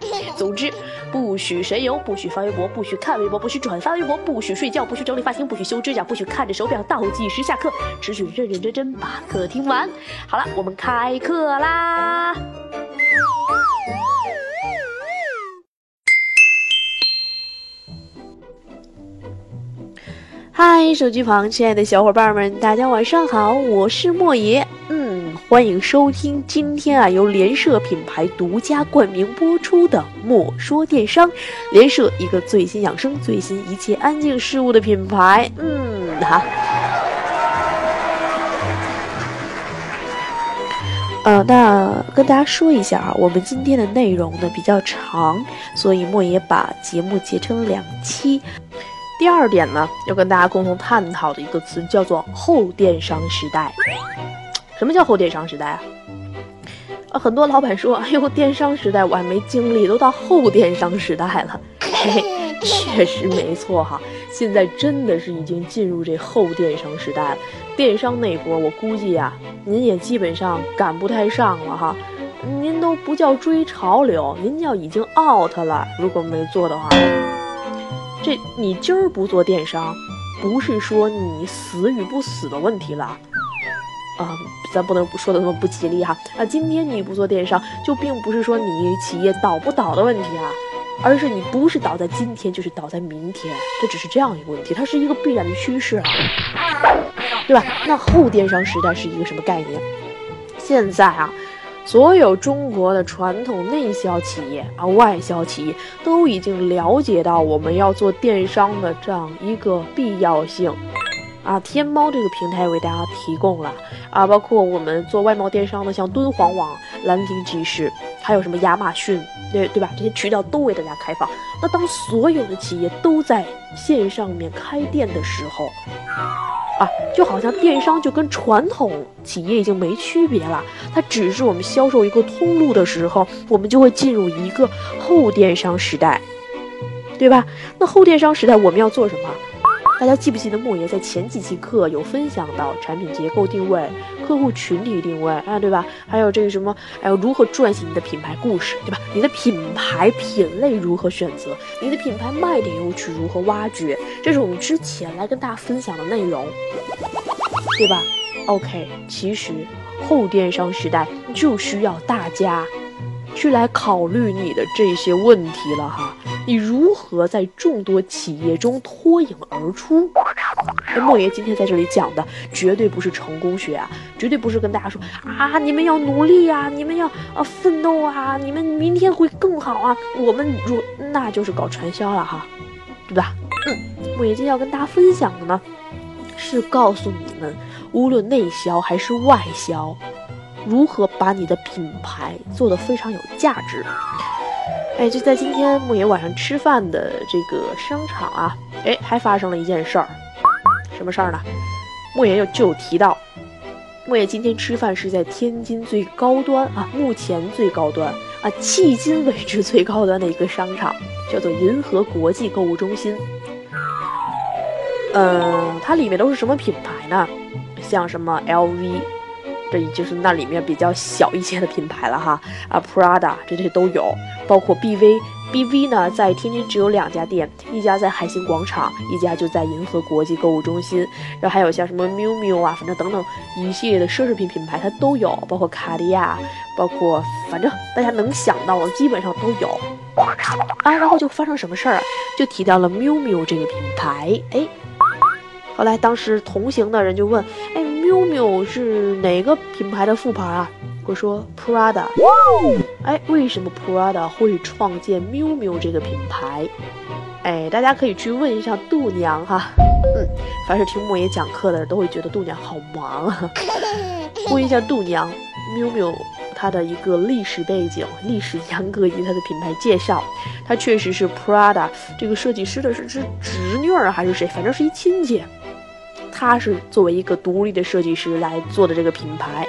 总之，不许神游，不许发微博，不许看微博，不许转发微博，不许睡觉，不许整理发型，不许修指甲，不许看着手表倒计时下课，只许认认真真把课听完。好了，我们开课啦！嗨，手机旁亲爱的小伙伴们，大家晚上好，我是莫爷。嗯欢迎收听今天啊由联社品牌独家冠名播的《莫说电商》，联社一个最新养生、最新一切安静事物的品牌。嗯哈，呃，那跟大家说一下啊，我们今天的内容呢比较长，所以莫爷把节目截成两期。第二点呢，要跟大家共同探讨的一个词叫做后电商时代。什么叫后电商时代啊？很多老板说，哎呦，电商时代我还没经历，都到后电商时代了。嘿嘿，确实没错哈，现在真的是已经进入这后电商时代了。电商那波，我估计啊，您也基本上赶不太上了哈。您都不叫追潮流，您叫已经 out 了。如果没做的话，这你今儿不做电商，不是说你死与不死的问题了。啊，咱不能说的那么不吉利哈啊！今天你不做电商，就并不是说你企业倒不倒的问题啊，而是你不是倒在今天，就是倒在明天，这只是这样一个问题，它是一个必然的趋势啊，对吧？那后电商时代是一个什么概念？现在啊，所有中国的传统内销企业啊、外销企业都已经了解到我们要做电商的这样一个必要性。啊，天猫这个平台为大家提供了啊，包括我们做外贸电商的，像敦煌网、兰亭集市，还有什么亚马逊，对对吧？这些渠道都为大家开放。那当所有的企业都在线上面开店的时候，啊，就好像电商就跟传统企业已经没区别了，它只是我们销售一个通路的时候，我们就会进入一个后电商时代，对吧？那后电商时代我们要做什么？大家记不记得莫爷在前几期课有分享到产品结构定位、客户群体定位啊，对吧？还有这个什么，还有如何撰写你的品牌故事，对吧？你的品牌品类如何选择？你的品牌卖点又去如何挖掘？这是我们之前来跟大家分享的内容，对吧？OK，其实后电商时代就需要大家去来考虑你的这些问题了哈。你如何在众多企业中脱颖而出？哎，莫爷今天在这里讲的绝对不是成功学啊，绝对不是跟大家说啊，你们要努力呀，你们要啊奋斗啊，你们明天会更好啊。我们如那就是搞传销了哈，对吧？嗯，莫爷今天要跟大家分享的呢，是告诉你们，无论内销还是外销，如何把你的品牌做得非常有价值。哎，就在今天，莫爷晚上吃饭的这个商场啊，哎，还发生了一件事儿，什么事儿呢？莫爷又就提到，莫爷今天吃饭是在天津最高端啊，目前最高端啊，迄今为止最高端的一个商场，叫做银河国际购物中心。嗯，它里面都是什么品牌呢？像什么 LV。这就是那里面比较小一些的品牌了哈啊，Prada 这些都有，包括 BV，BV 呢在天津只有两家店，一家在海星广场，一家就在银河国际购物中心。然后还有像什么 miu miu 啊，反正等等一系列的奢侈品品牌它都有，包括卡地亚，包括反正大家能想到的基本上都有啊。然后就发生什么事儿啊？就提到了 miu miu 这个品牌，哎，后来当时同行的人就问，哎。Miu miu 是哪个品牌的副牌啊？我说 Prada。哎，为什么 Prada 会创建 miu miu 这个品牌？哎，大家可以去问一下度娘哈。嗯，凡是听莫爷讲课的都会觉得度娘好忙啊。问一下度娘，miu miu 它的一个历史背景、历史沿革以及它的品牌介绍。它确实是 Prada 这个设计师的是是侄女儿还是谁？反正是一亲戚。他是作为一个独立的设计师来做的这个品牌。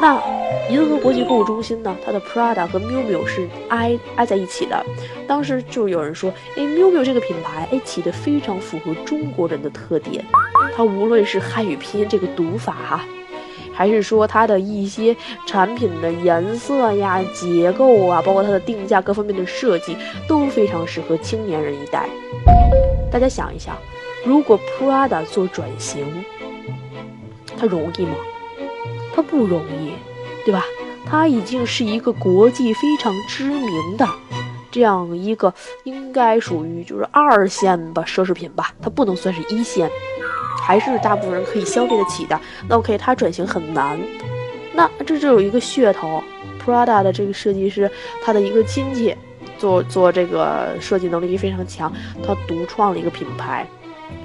那银河国际购物中心呢？它的 Prada 和 Miu Miu 是挨挨在一起的。当时就有人说，哎，Miu Miu 这个品牌，哎，起的非常符合中国人的特点。它无论是汉语拼音这个读法哈。还是说它的一些产品的颜色呀、结构啊，包括它的定价各方面的设计，都非常适合青年人一代。大家想一想，如果 Prada 做转型，它容易吗？它不容易，对吧？它已经是一个国际非常知名的这样一个，应该属于就是二线吧奢侈品吧，它不能算是一线。还是大部分人可以消费得起的。那 OK，它转型很难。那这就有一个噱头，Prada 的这个设计师，他的一个亲戚，做做这个设计能力非常强，他独创了一个品牌。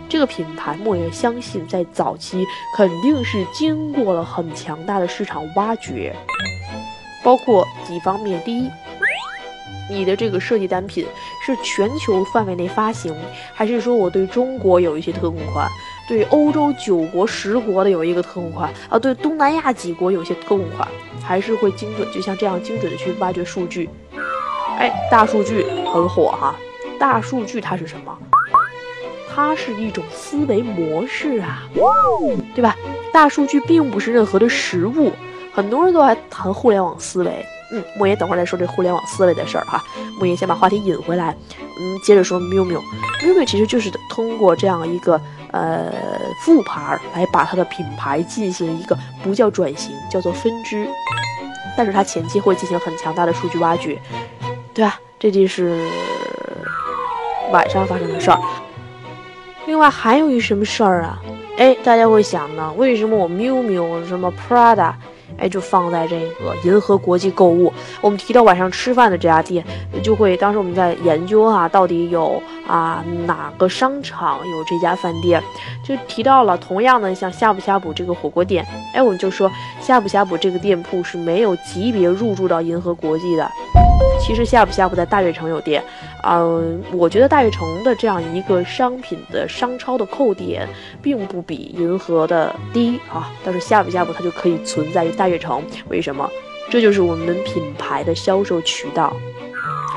这个品牌，莫言相信在早期肯定是经过了很强大的市场挖掘，包括几方面。第一，你的这个设计单品是全球范围内发行，还是说我对中国有一些特供款？对欧洲九国十国的有一个特供款啊，对东南亚几国有些特供款，还是会精准，就像这样精准的去挖掘数据。哎，大数据很火哈，大数据它是什么？它是一种思维模式啊，对吧？大数据并不是任何的实物，很多人都爱谈互联网思维。嗯，莫言等会儿再说这互联网思维的事儿哈。莫言先把话题引回来，嗯，接着说 miu miu。miu miu 其实就是通过这样一个呃复牌来把它的品牌进行一个不叫转型，叫做分支。但是它前期会进行很强大的数据挖掘，对吧？这就是晚上发生的事儿。另外还有一什么事儿啊？哎，大家会想呢，为什么我 miu miu 什么 Prada？哎，就放在这个银河国际购物。我们提到晚上吃饭的这家店，就会当时我们在研究哈，到底有啊哪个商场有这家饭店，就提到了同样的像呷哺呷哺这个火锅店。哎，我们就说呷哺呷哺这个店铺是没有级别入驻到银河国际的。其实呷哺呷哺在大悦城有店，嗯，我觉得大悦城的这样一个商品的商超的扣点，并不比银河的低啊。但是呷哺呷哺它就可以存在于大悦城，为什么？这就是我们品牌的销售渠道，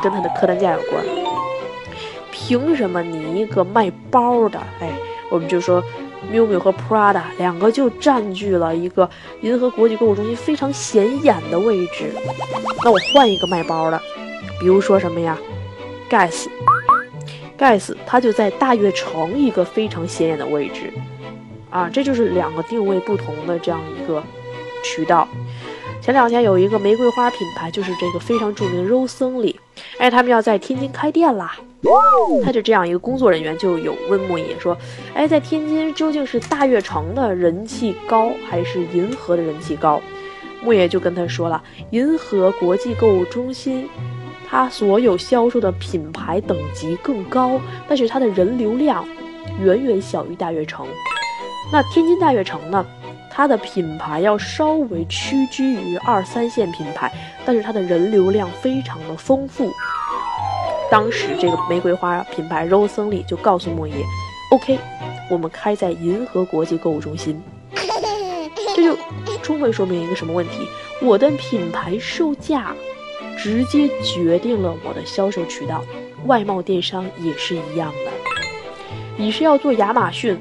跟它的客单价有关。凭什么你一个卖包的，哎，我们就说。Miu miu 和 Prada 两个就占据了一个银河国际购物中心非常显眼的位置。那我换一个卖包的，比如说什么呀？Guess，Guess 它就在大悦城一个非常显眼的位置。啊，这就是两个定位不同的这样一个渠道。前两天有一个玫瑰花品牌，就是这个非常著名的 Rose Only，哎，他们要在天津开店啦。他就这样一个工作人员就有问莫言说：“哎，在天津究竟是大悦城的人气高，还是银河的人气高？”莫言就跟他说了：“银河国际购物中心，它所有销售的品牌等级更高，但是它的人流量远远小于大悦城。那天津大悦城呢？它的品牌要稍微屈居于二三线品牌，但是它的人流量非常的丰富。”当时这个玫瑰花品牌 Rose Only 就告诉莫言：“OK，我们开在银河国际购物中心。” 这就充分说明一个什么问题？我的品牌售价直接决定了我的销售渠道。外贸电商也是一样的。你是要做亚马逊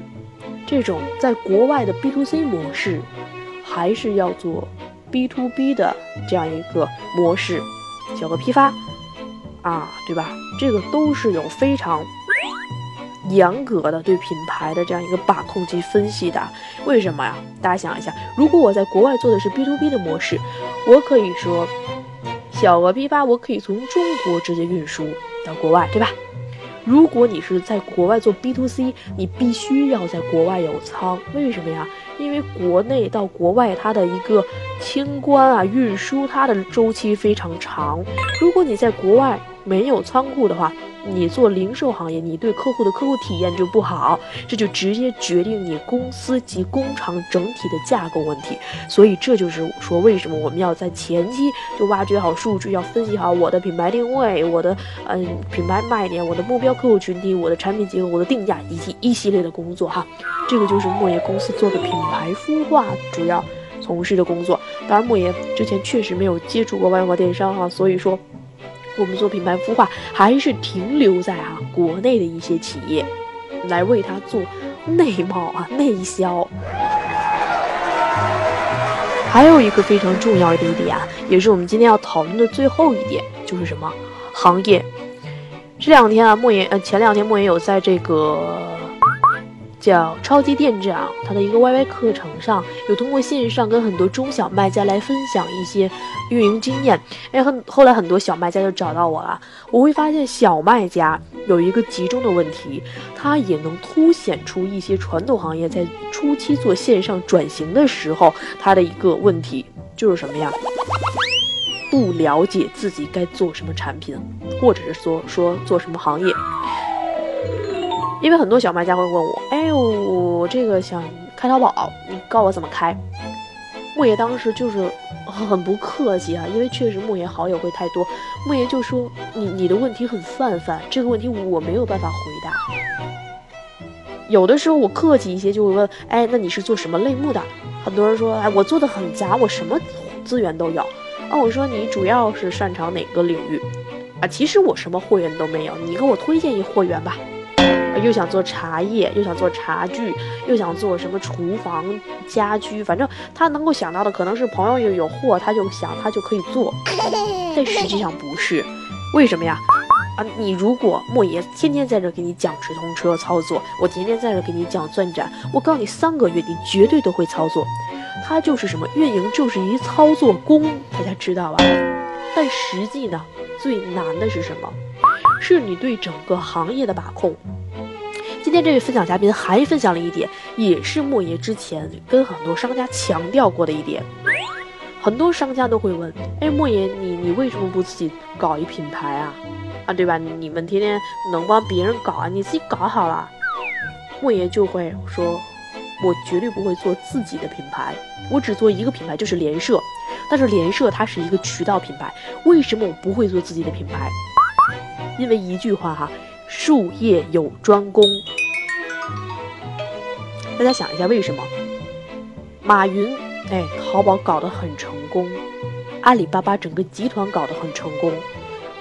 这种在国外的 B to C 模式，还是要做 B to B 的这样一个模式？小额批发？啊，对吧？这个都是有非常严格的对品牌的这样一个把控及分析的。为什么呀？大家想一下，如果我在国外做的是 B to B 的模式，我可以说小额批发，我可以从中国直接运输到国外，对吧？如果你是在国外做 B to C，你必须要在国外有仓。为什么呀？因为国内到国外它的一个清关啊、运输，它的周期非常长。如果你在国外没有仓库的话，你做零售行业，你对客户的客户体验就不好，这就直接决定你公司及工厂整体的架构问题。所以这就是说为什么我们要在前期就挖掘好数据，要分析好我的品牌定位、我的嗯品牌卖点、我的目标客户群体、我的产品结构、我的定价以及一系列的工作哈。这个就是莫言公司做的品牌孵化主要从事的工作。当然，莫言之前确实没有接触过外贸电商哈，所以说。我们做品牌孵化，还是停留在啊国内的一些企业，来为它做内贸啊内销。还有一个非常重要的一点啊，也是我们今天要讨论的最后一点，就是什么行业？这两天啊，莫言呃前两天莫言有在这个。叫超级店长，他的一个 YY 课程上有通过线上跟很多中小卖家来分享一些运营经验。哎，很后来很多小卖家就找到我了。我会发现小卖家有一个集中的问题，它也能凸显出一些传统行业在初期做线上转型的时候，它的一个问题就是什么呀？不了解自己该做什么产品，或者是说说做什么行业。因为很多小卖家会问我，哎，我这个想开淘宝，你告我怎么开？莫言当时就是很不客气啊，因为确实莫言好友会太多，莫言就说你你的问题很泛泛，这个问题我没有办法回答。有的时候我客气一些就会问，哎，那你是做什么类目的？很多人说，哎，我做的很杂，我什么资源都有。啊，我说你主要是擅长哪个领域？啊，其实我什么货源都没有，你给我推荐一货源吧。又想做茶叶，又想做茶具，又想做什么厨房家居，反正他能够想到的，可能是朋友有有货，他就想他就可以做，但实际上不是，为什么呀？啊，你如果莫言天天在这给你讲直通车操作，我天天在这给你讲钻展，我告诉你三个月你绝对都会操作，他就是什么运营就是一操作工，大家知道吧？但实际呢，最难的是什么？是你对整个行业的把控。今天这位分享嘉宾还分享了一点，也是莫言之前跟很多商家强调过的一点。很多商家都会问：“哎，莫言，你你为什么不自己搞一品牌啊？啊，对吧？你们天天能帮别人搞啊，你自己搞好了。”莫言就会说：“我绝对不会做自己的品牌，我只做一个品牌，就是联社。但是联社它是一个渠道品牌，为什么我不会做自己的品牌？因为一句话哈，术业有专攻。”大家想一下，为什么马云哎，淘宝搞得很成功，阿里巴巴整个集团搞得很成功，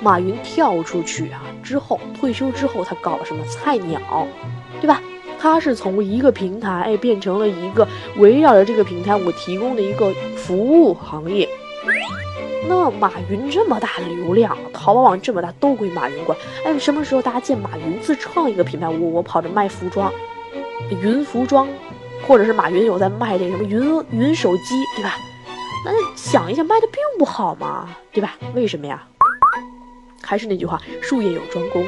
马云跳出去啊之后，退休之后他搞了什么菜鸟，对吧？他是从一个平台哎变成了一个围绕着这个平台我提供的一个服务行业。那马云这么大流量，淘宝网这么大，都归马云管。哎，什么时候大家见马云自创一个品牌，我我跑着卖服装？云服装，或者是马云有在卖这什么云云手机，对吧？那想一下，卖的并不好嘛，对吧？为什么呀？还是那句话，术业有专攻。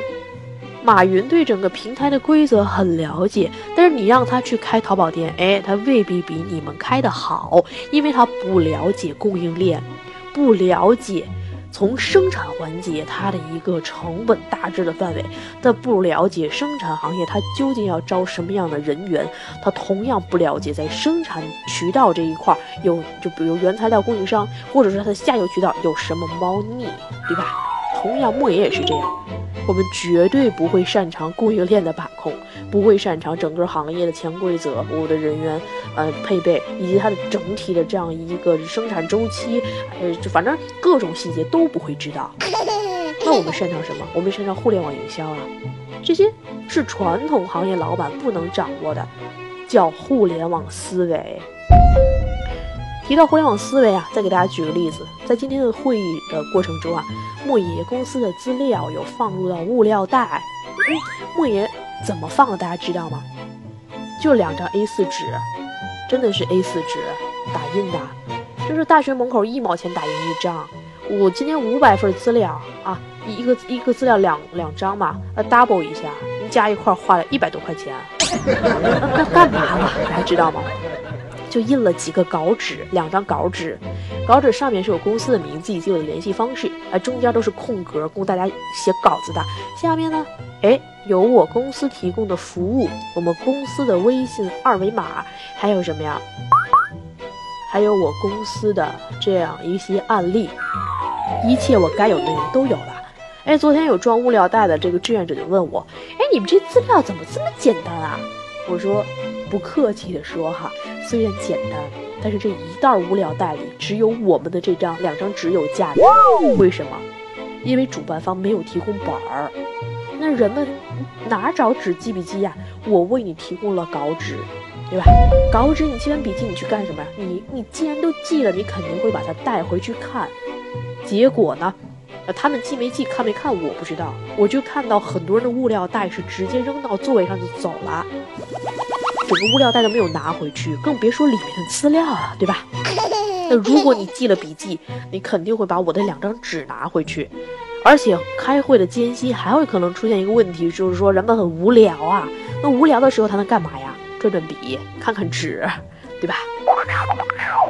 马云对整个平台的规则很了解，但是你让他去开淘宝店，哎，他未必比你们开的好，因为他不了解供应链，不了解。从生产环节，它的一个成本大致的范围，他不了解生产行业，它究竟要招什么样的人员，他同样不了解在生产渠道这一块有，就比如原材料供应商，或者是它的下游渠道有什么猫腻，对吧？同样，莫言也是这样。我们绝对不会擅长供应链的把控，不会擅长整个行业的潜规则、我的人员呃配备以及它的整体的这样一个生产周期，呃，就反正各种细节都不会知道。那我们擅长什么？我们擅长互联网营销啊，这些是传统行业老板不能掌握的，叫互联网思维。提到互联网思维啊，再给大家举个例子，在今天的会议的过程中啊，莫爷公司的资料有放入到物料袋。莫爷怎么放的？大家知道吗？就两张 A4 纸，真的是 A4 纸打印的，就是大学门口一毛钱打印一张。我今天五百份资料啊，一个一个资料两两张嘛，呃，double 一下，加一块花了一百多块钱，那干嘛了？大家知道吗？就印了几个稿纸，两张稿纸，稿纸上面是有公司的名字以及我的联系方式，啊，中间都是空格供大家写稿子的。下面呢，哎，有我公司提供的服务，我们公司的微信二维码，还有什么呀？还有我公司的这样一些案例，一切我该有的人都有了。哎，昨天有装物料袋的这个志愿者就问我，哎，你们这资料怎么这么简单啊？我说，不客气的说哈，虽然简单，但是这一袋物料袋里只有我们的这张两张纸有价值。为什么？因为主办方没有提供本儿，那人们哪找纸记笔记呀？我为你提供了稿纸，对吧？稿纸你记完笔记你去干什么呀？你你既然都记了，你肯定会把它带回去看。结果呢？呃，他们记没记、看没看，我不知道。我就看到很多人的物料袋是直接扔到座位上就走了，整个物料袋都没有拿回去，更别说里面的资料了，对吧？那如果你记了笔记，你肯定会把我的两张纸拿回去。而且开会的间隙还会可能出现一个问题，就是说人们很无聊啊。那无聊的时候他能干嘛呀？转转笔，看看纸，对吧？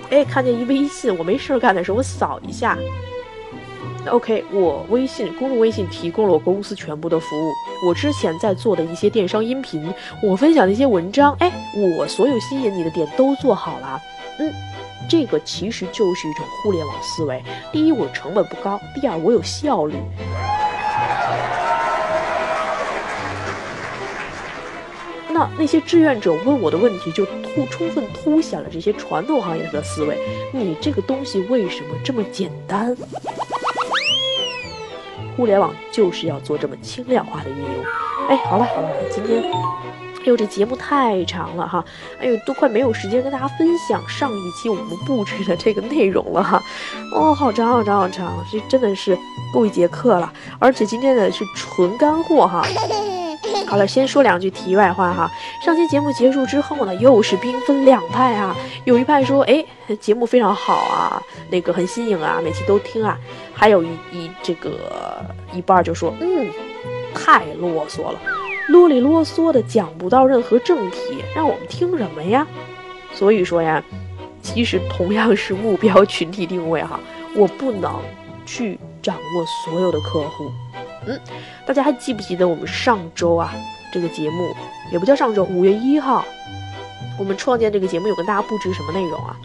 哎，看见一微信，我没事干的时候我扫一下。OK，我微信公众微信提供了我公司全部的服务。我之前在做的一些电商音频，我分享的一些文章，哎，我所有吸引你的点都做好了。嗯，这个其实就是一种互联网思维。第一，我成本不高；第二，我有效率。那那些志愿者问我的问题，就突充分凸显了这些传统行业的思维。你这个东西为什么这么简单？互联网就是要做这么轻量化的运用。哎，好了好了，今天，哎呦这节目太长了哈，哎呦都快没有时间跟大家分享上一期我们布置的这个内容了哈。哦，好长好长好长，这真的是够一节课了。而且今天呢是纯干货哈。好了，先说两句题外话哈。上期节目结束之后呢，又是兵分两派啊。有一派说，哎，节目非常好啊，那个很新颖啊，每期都听啊。还有一一这个一半就说，嗯，太啰嗦了，啰里啰嗦的讲不到任何正题，让我们听什么呀？所以说呀，其实同样是目标群体定位哈，我不能去掌握所有的客户。嗯，大家还记不记得我们上周啊这个节目也不叫上周，五月一号，我们创建这个节目有跟大家布置什么内容啊？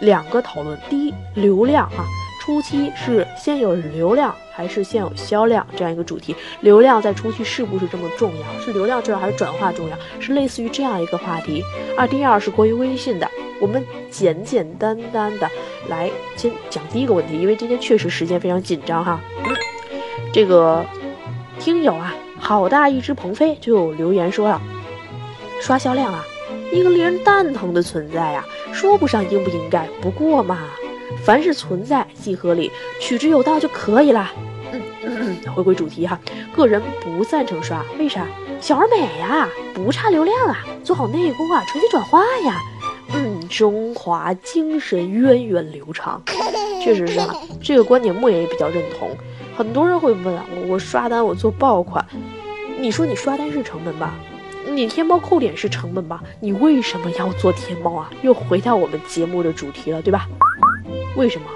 两个讨论，第一，流量啊，初期是先有流量还是先有销量这样一个主题？流量在初期是不是这么重要？是流量重要还是转化重要？是类似于这样一个话题。啊，第二是关于微信的，我们简简单单的来先讲第一个问题，因为今天确实时间非常紧张哈。这个听友啊，好大一只鹏飞就留言说了，刷销量啊，一个令人蛋疼的存在呀，说不上应不应该，不过嘛，凡是存在即合理，取之有道就可以了。嗯嗯嗯，回归主题哈，个人不赞成刷，为啥？小而美呀，不差流量啊，做好内功啊，成绩转化呀。嗯，中华精神源远流长，确实是啊，这个观点莫言也比较认同。很多人会问啊，我我刷单我做爆款，你说你刷单是成本吧？你天猫扣点是成本吧？你为什么要做天猫啊？又回到我们节目的主题了，对吧？为什么？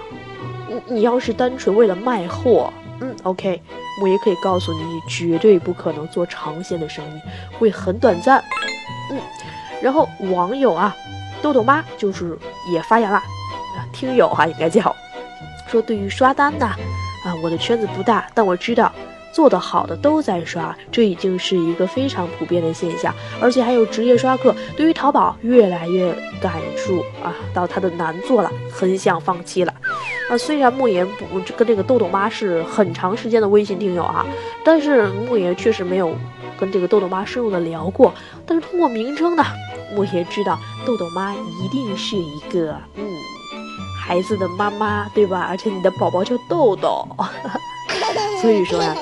你你要是单纯为了卖货，嗯，OK，我也可以告诉你，你绝对不可能做长线的生意，会很短暂。嗯，然后网友啊，豆豆妈就是也发言了，听友啊应该叫，说对于刷单呢。啊我的圈子不大，但我知道做得好的都在刷，这已经是一个非常普遍的现象，而且还有职业刷客。对于淘宝越来越感触啊，到它的难做了，很想放弃了。啊，虽然莫言不跟这个豆豆妈是很长时间的微信听友啊，但是莫言确实没有跟这个豆豆妈深入的聊过。但是通过名称呢，莫言知道豆豆妈一定是一个嗯。孩子的妈妈，对吧？而且你的宝宝叫豆豆，所以说呀，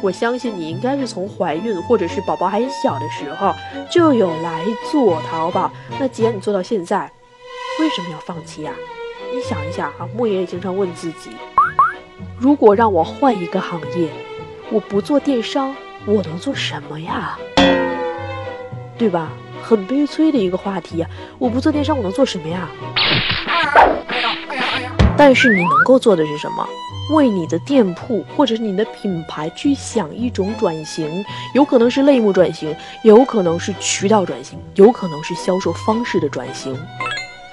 我相信你应该是从怀孕或者是宝宝还小的时候就有来做淘宝。那既然你做到现在，为什么要放弃呀？你想一想啊，莫言也经常问自己：如果让我换一个行业，我不做电商，我能做什么呀？对吧？很悲催的一个话题呀。我不做电商，我能做什么呀？但是你能够做的是什么？为你的店铺或者是你的品牌去想一种转型，有可能是类目转型，有可能是渠道转型，有可能是销售方式的转型，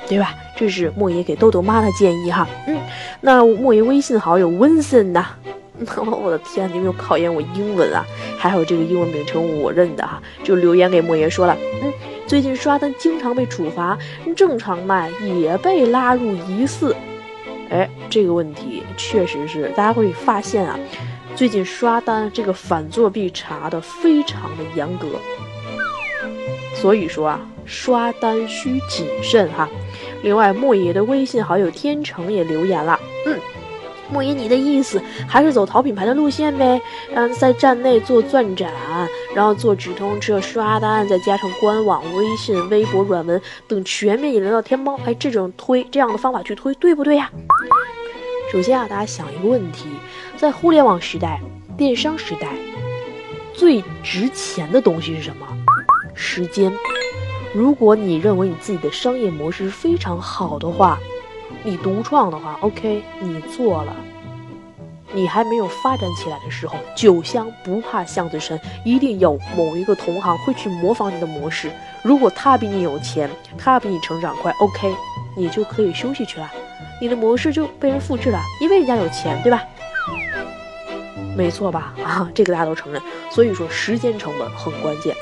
对吧？这是莫爷给豆豆妈的建议哈。嗯，那莫爷微信好友温森呐，我的天，你们又考验我英文啊？还有这个英文名称我认的哈，就留言给莫爷说了，嗯，最近刷单经常被处罚，正常卖也被拉入疑似。哎，这个问题确实是大家会发现啊，最近刷单这个反作弊查的非常的严格，所以说啊，刷单需谨慎哈。另外，莫爷的微信好友天成也留言了，嗯。莫言，你的意思还是走淘品牌的路线呗？嗯，在站内做钻展，然后做直通车刷单，再加上官网、微信、微博、软文等全面引流到天猫。哎，这种推这样的方法去推，对不对呀？首先啊，大家想一个问题，在互联网时代、电商时代，最值钱的东西是什么？时间。如果你认为你自己的商业模式非常好的话。你独创的话，OK，你做了，你还没有发展起来的时候，酒香不怕巷子深，一定有某一个同行会去模仿你的模式。如果他比你有钱，他比你成长快，OK，你就可以休息去了，你的模式就被人复制了，因为人家有钱，对吧？没错吧？啊，这个大家都承认。所以说，时间成本很关键，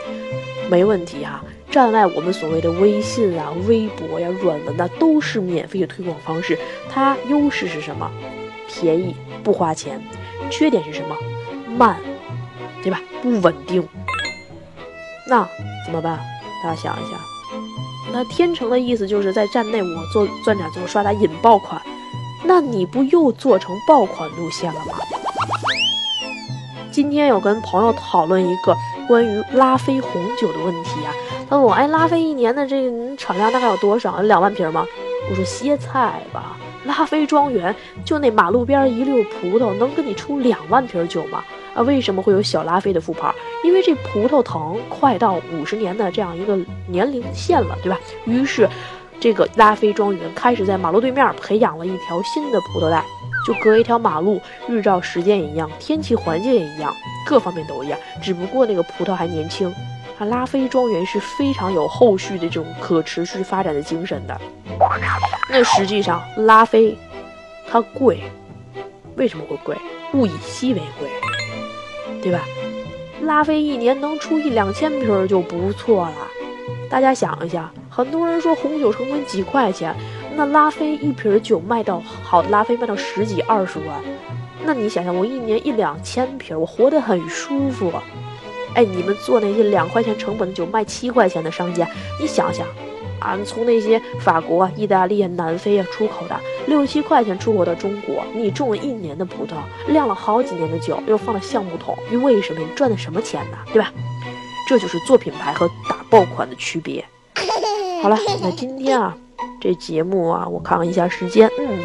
没问题哈。站外，我们所谓的微信啊、微博呀、软文呐，都是免费的推广方式。它优势是什么？便宜，不花钱。缺点是什么？慢，对吧？不稳定。那怎么办？大家想一下。那天成的意思就是在站内我做钻展做刷单引爆款，那你不又做成爆款路线了吗？今天有跟朋友讨论一个关于拉菲红酒的问题啊。他问我：“哎，拉菲一年的这个产量大概有多少？两万瓶吗？”我说：“歇菜吧，拉菲庄园就那马路边一溜葡萄，能给你出两万瓶酒吗？啊，为什么会有小拉菲的副牌？因为这葡萄藤快到五十年的这样一个年龄线了，对吧？于是，这个拉菲庄园开始在马路对面培养了一条新的葡萄带，就隔一条马路，日照时间也一样，天气环境也一样，各方面都一样，只不过那个葡萄还年轻。”啊，拉菲庄园是非常有后续的这种可持续发展的精神的。那实际上，拉菲它贵，为什么会贵？物以稀为贵，对吧？拉菲一年能出一两千瓶就不错了。大家想一下，很多人说红酒成本几块钱，那拉菲一瓶酒卖到好的拉菲卖到十几二十万，那你想想，我一年一两千瓶，我活得很舒服。哎，你们做那些两块钱成本的酒卖七块钱的商家，你想想，啊，从那些法国、意大利、南非啊出口的六七块钱出口到中国，你种了一年的葡萄，酿了好几年的酒，又放了橡木桶，你为什么？你赚的什么钱呢？对吧？这就是做品牌和打爆款的区别。好了，那今天啊，这节目啊，我看了一下时间，嗯。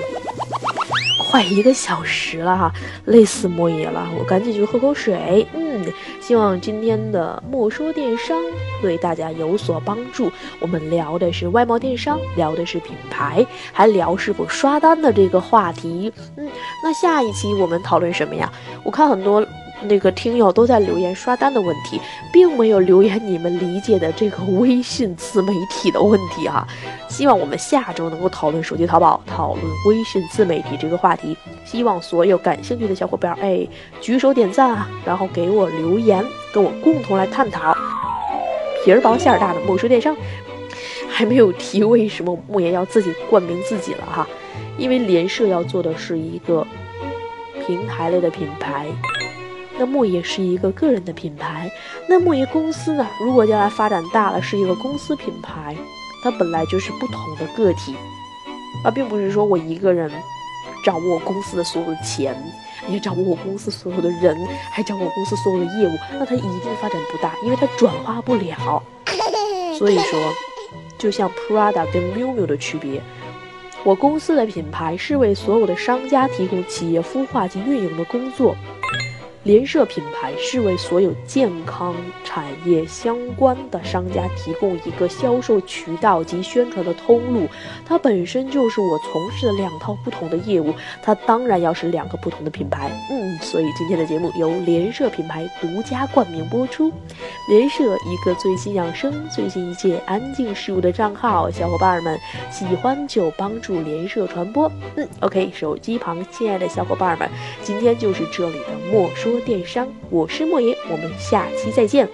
快一个小时了哈，累死莫爷了，我赶紧去喝口水。嗯，希望今天的莫说电商对大家有所帮助。我们聊的是外贸电商，聊的是品牌，还聊是否刷单的这个话题。嗯，那下一期我们讨论什么呀？我看很多。那个听友都在留言刷单的问题，并没有留言你们理解的这个微信自媒体的问题哈。希望我们下周能够讨论手机淘宝，讨论微信自媒体这个话题。希望所有感兴趣的小伙伴哎举手点赞啊，然后给我留言，跟我共同来探讨。皮儿薄馅儿大的莫说电商，还没有提为什么莫言要自己冠名自己了哈，因为联社要做的是一个平台类的品牌。那莫爷是一个个人的品牌，那莫爷公司呢？如果将来发展大了，是一个公司品牌，它本来就是不同的个体，而并不是说我一个人掌握公司的所有的钱，也掌握我公司所有的人，还掌握我公司所有的业务，那它一定发展不大，因为它转化不了。所以说，就像 Prada 跟 Miu Miu 的区别，我公司的品牌是为所有的商家提供企业孵化及运营的工作。联社品牌是为所有健康产业相关的商家提供一个销售渠道及宣传的通路，它本身就是我从事的两套不同的业务，它当然要是两个不同的品牌。嗯，所以今天的节目由联社品牌独家冠名播出。联社一个最新养生、最新一届安静事物的账号，小伙伴们喜欢就帮助联社传播。嗯，OK，手机旁亲爱的小伙伴们，今天就是这里的莫说。电商，我是莫言，我们下期再见。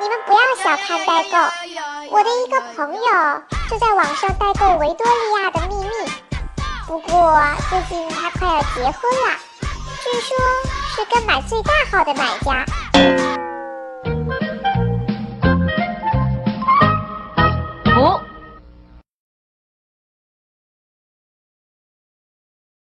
你们不要小看代购，我的一个朋友就在网上代购维多利亚的秘密，不过最近他快要结婚了，据说是跟买最大号的买家。